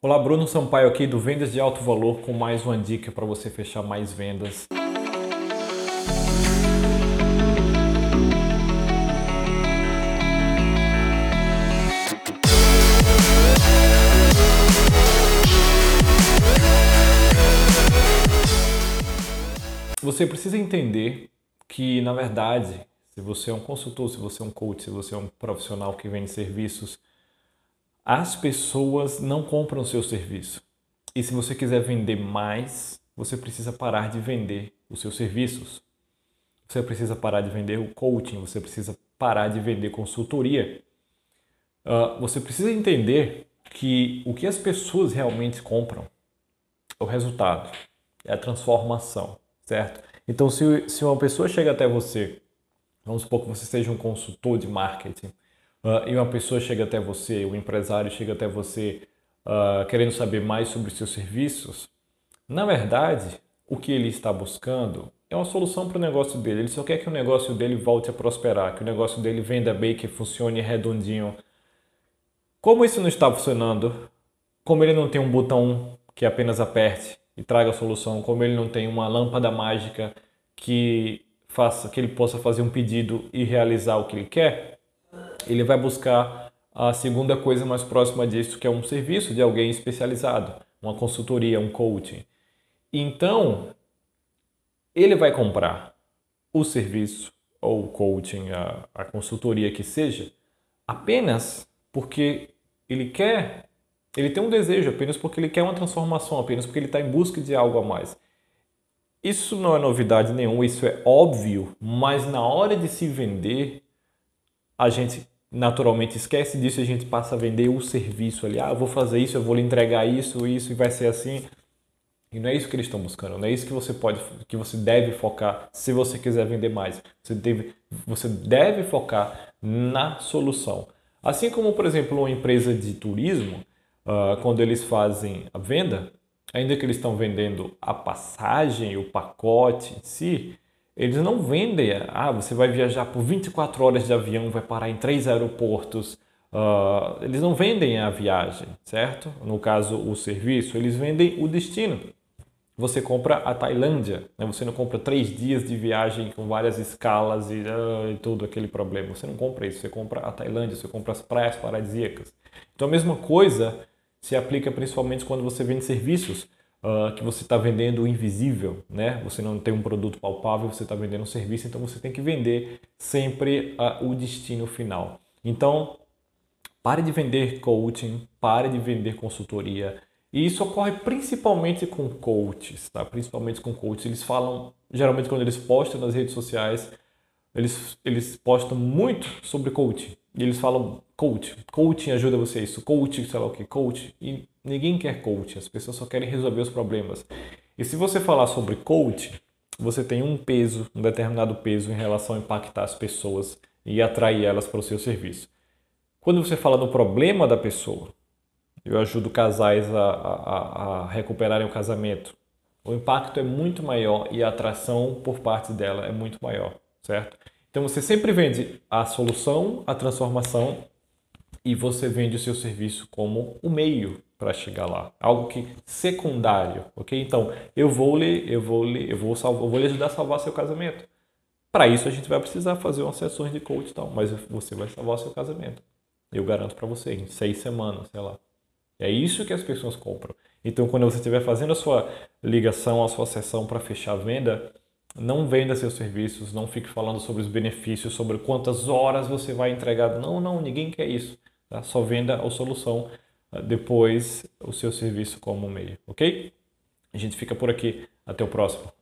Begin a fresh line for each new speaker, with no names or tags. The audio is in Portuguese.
Olá, Bruno Sampaio aqui do Vendas de Alto Valor com mais uma dica para você fechar mais vendas. Você precisa entender que, na verdade, se você é um consultor, se você é um coach, se você é um profissional que vende serviços, as pessoas não compram o seu serviço. E se você quiser vender mais, você precisa parar de vender os seus serviços. Você precisa parar de vender o coaching, você precisa parar de vender consultoria. Uh, você precisa entender que o que as pessoas realmente compram é o resultado, é a transformação, certo? Então, se, se uma pessoa chega até você, vamos supor que você seja um consultor de marketing, uh, e uma pessoa chega até você, um empresário chega até você uh, querendo saber mais sobre seus serviços, na verdade, o que ele está buscando é uma solução para o negócio dele. Ele só quer que o negócio dele volte a prosperar, que o negócio dele venda bem, que funcione redondinho. Como isso não está funcionando, como ele não tem um botão que apenas aperte e traga a solução, como ele não tem uma lâmpada mágica que faça que ele possa fazer um pedido e realizar o que ele quer, ele vai buscar a segunda coisa mais próxima disso, que é um serviço de alguém especializado, uma consultoria, um coaching. Então, ele vai comprar o serviço ou o coaching, a, a consultoria que seja, apenas porque ele quer, ele tem um desejo, apenas porque ele quer uma transformação, apenas porque ele está em busca de algo a mais. Isso não é novidade nenhuma, isso é óbvio, mas na hora de se vender, a gente naturalmente esquece disso a gente passa a vender o serviço ali. Ah, eu vou fazer isso, eu vou lhe entregar isso, isso e vai ser assim. E não é isso que eles estão buscando, não é isso que você pode, que você deve focar se você quiser vender mais. Você deve, você deve focar na solução. Assim como, por exemplo, uma empresa de turismo, uh, quando eles fazem a venda, ainda que eles estão vendendo a passagem, o pacote em si, eles não vendem, ah, você vai viajar por 24 horas de avião, vai parar em três aeroportos. Uh, eles não vendem a viagem, certo? No caso, o serviço, eles vendem o destino. Você compra a Tailândia, né? você não compra três dias de viagem com várias escalas e, uh, e todo aquele problema. Você não compra isso, você compra a Tailândia, você compra as praias paradisíacas. Então a mesma coisa se aplica principalmente quando você vende serviços uh, que você está vendendo invisível, né? Você não tem um produto palpável, você está vendendo um serviço, então você tem que vender sempre uh, o destino final. Então, pare de vender coaching, pare de vender consultoria. E isso ocorre principalmente com coaches, tá? Principalmente com coaches. Eles falam, geralmente quando eles postam nas redes sociais, eles, eles postam muito sobre coaching. E eles falam coach, coaching ajuda você isso, coaching, sei lá o que, coach. E Ninguém quer coach, as pessoas só querem resolver os problemas. E se você falar sobre coach, você tem um peso, um determinado peso em relação a impactar as pessoas e atrair elas para o seu serviço. Quando você fala no problema da pessoa, eu ajudo casais a, a, a recuperarem o casamento. O impacto é muito maior e a atração por parte dela é muito maior, certo? Então você sempre vende a solução, a transformação e você vende o seu serviço como o meio para chegar lá, algo que secundário, ok? Então eu vou lhe, eu vou lhe, eu vou salvar, vou lhe ajudar a salvar seu casamento. Para isso a gente vai precisar fazer umas sessões de coach, tal, mas você vai salvar seu casamento. Eu garanto para você em seis semanas, sei lá. É isso que as pessoas compram. Então quando você estiver fazendo a sua ligação, a sua sessão para fechar a venda, não venda seus serviços, não fique falando sobre os benefícios, sobre quantas horas você vai entregar. Não, não, ninguém quer isso. Tá? Só venda a solução depois o seu serviço como meio, ok? A gente fica por aqui. Até o próximo.